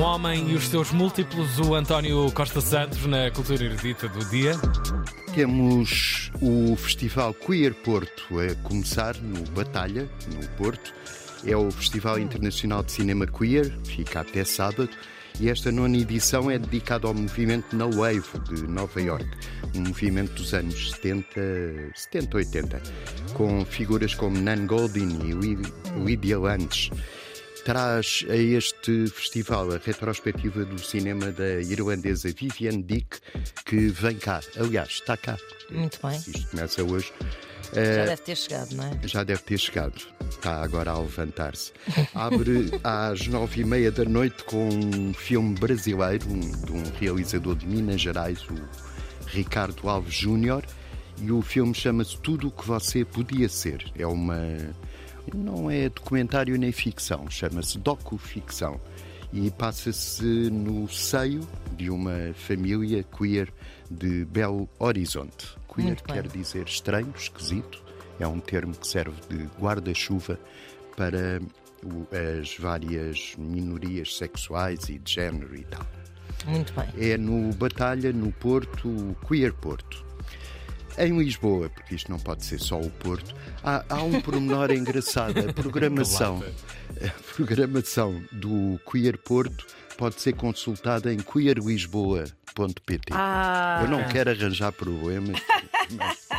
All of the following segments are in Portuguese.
Um homem e os seus múltiplos, o António Costa Santos, na cultura erudita do dia. Temos o Festival Queer Porto a começar no Batalha, no Porto. É o Festival Internacional de Cinema Queer, fica até sábado. E esta nona edição é dedicada ao movimento No Wave de Nova York, um movimento dos anos 70, 70 80, com figuras como Nan Goldin e Lydia Landes traz a este festival a retrospectiva do cinema da irlandesa Viviane Dick, que vem cá. Aliás, está cá. Muito bem. Isto começa hoje. Já uh, deve ter chegado, não é? Já deve ter chegado. Está agora a levantar-se. Abre às nove e meia da noite com um filme brasileiro um, de um realizador de Minas Gerais, o Ricardo Alves Júnior. E o filme chama-se Tudo o que Você Podia Ser. É uma não é documentário nem ficção, chama-se docu-ficção e passa-se no seio de uma família queer de Belo Horizonte. Queer quer dizer estranho, esquisito, é um termo que serve de guarda-chuva para as várias minorias sexuais e de género e tal. Muito bem. É no Batalha, no Porto, Queer Porto. Em Lisboa, porque isto não pode ser só o Porto, há, há um pormenor engraçado. A programação, a programação do Queer Porto pode ser consultada em queerlisboa.pt. Ah. Eu não quero arranjar problemas, mas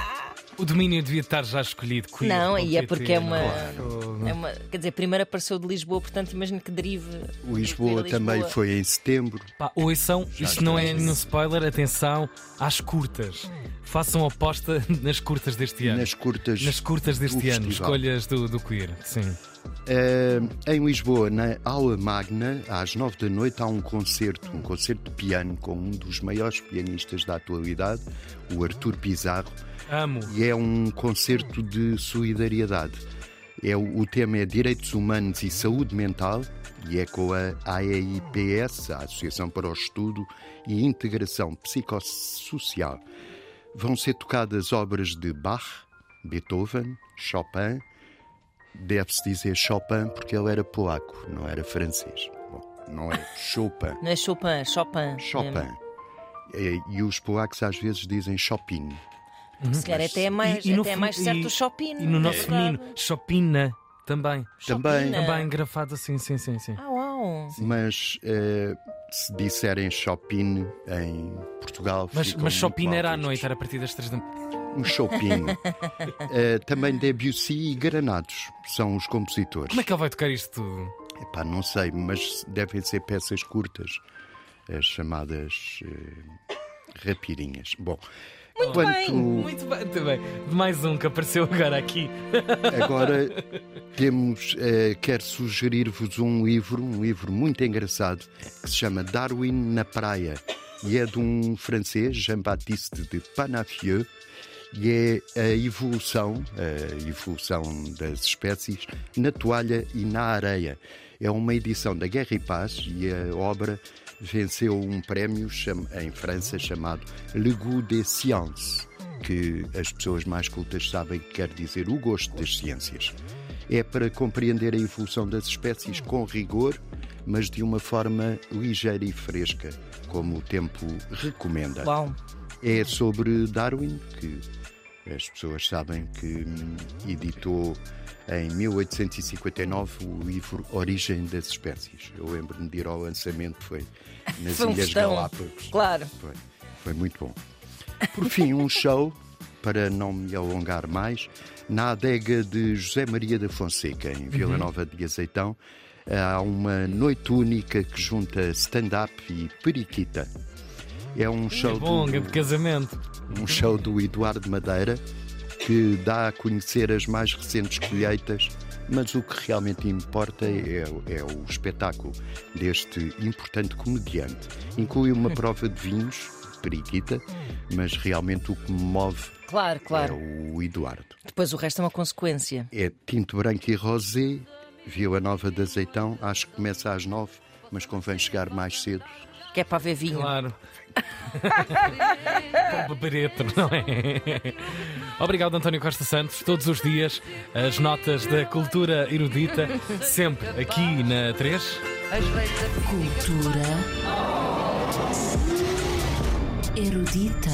o domínio devia estar já escolhido. Queer, não, e é porque é uma, é uma. Quer dizer, primeiro apareceu de Lisboa, portanto imagino que derive. Lisboa, Lisboa. também foi em setembro. Pá, ouçam, isto não é nenhum spoiler, atenção às curtas. Façam aposta nas curtas deste ano. Nas curtas, nas curtas deste ano, festival. escolhas do, do Queer. Sim. Uh, em Lisboa, na Aula Magna, às nove da noite, há um concerto, um concerto de piano com um dos maiores pianistas da atualidade, o Artur Pizarro. Amo. E é um concerto de solidariedade. É, o tema é Direitos Humanos e Saúde Mental e é com a AEIPS, a Associação para o Estudo e Integração Psicossocial. Vão ser tocadas obras de Bach, Beethoven, Chopin. Deve-se dizer Chopin porque ele era polaco, não era francês. Bom, não é Chopin. Não é Chopin, é Chopin. Chopin. E, e os polacos às vezes dizem Chopin. Uhum. Se calhar até é mais, e, e até é mais certo o Chopin. E no nosso é. feminino, Chopina também. Também. Também grafado assim, sim, sim, sim. Ah, uau. Mas uh, se disserem Chopin em Portugal. Mas, mas Chopin era à noite, era a partir das três da um Chopin. uh, também Debussy e Granados são os compositores. Como é que ele vai tocar isto tudo? Epá, não sei, mas devem ser peças curtas, as chamadas uh, rapidinhas. Bom. Muito Quanto... bem, muito bem. Mais um que apareceu agora aqui. Agora temos, uh, quero sugerir-vos um livro, um livro muito engraçado, que se chama Darwin na Praia. E é de um francês, Jean-Baptiste de Panafieux, e é a evolução, a evolução das espécies na toalha e na areia. É uma edição da Guerra e Paz e a obra venceu um prémio em França chamado Le Goût des Sciences, que as pessoas mais cultas sabem que quer dizer o gosto das ciências. É para compreender a evolução das espécies com rigor, mas de uma forma ligeira e fresca, como o tempo recomenda. Uau. É sobre Darwin, que as pessoas sabem que editou em 1859 o livro Origem das Espécies. Eu lembro-me de ir ao lançamento, foi nas foi um Ilhas Galápagos. Claro. Foi, foi muito bom. Por fim, um show, para não me alongar mais, na adega de José Maria da Fonseca, em Vila uhum. Nova de Azeitão, há uma noite única que junta stand-up e periquita. É um show é bom, do, de casamento. Um show do Eduardo Madeira que dá a conhecer as mais recentes colheitas, mas o que realmente importa é, é o espetáculo deste importante comediante. Inclui uma prova de vinhos, periquita, mas realmente o que me move claro, claro. é o Eduardo. Depois o resto é uma consequência. É tinto branco e rosé, Vila Nova de Azeitão, acho que começa às nove, mas convém chegar mais cedo. Que é para ver vinho. Claro. Papareto, não é? Obrigado, António Costa Santos. Todos os dias, as notas da cultura erudita, sempre aqui na 3. Cultura erudita.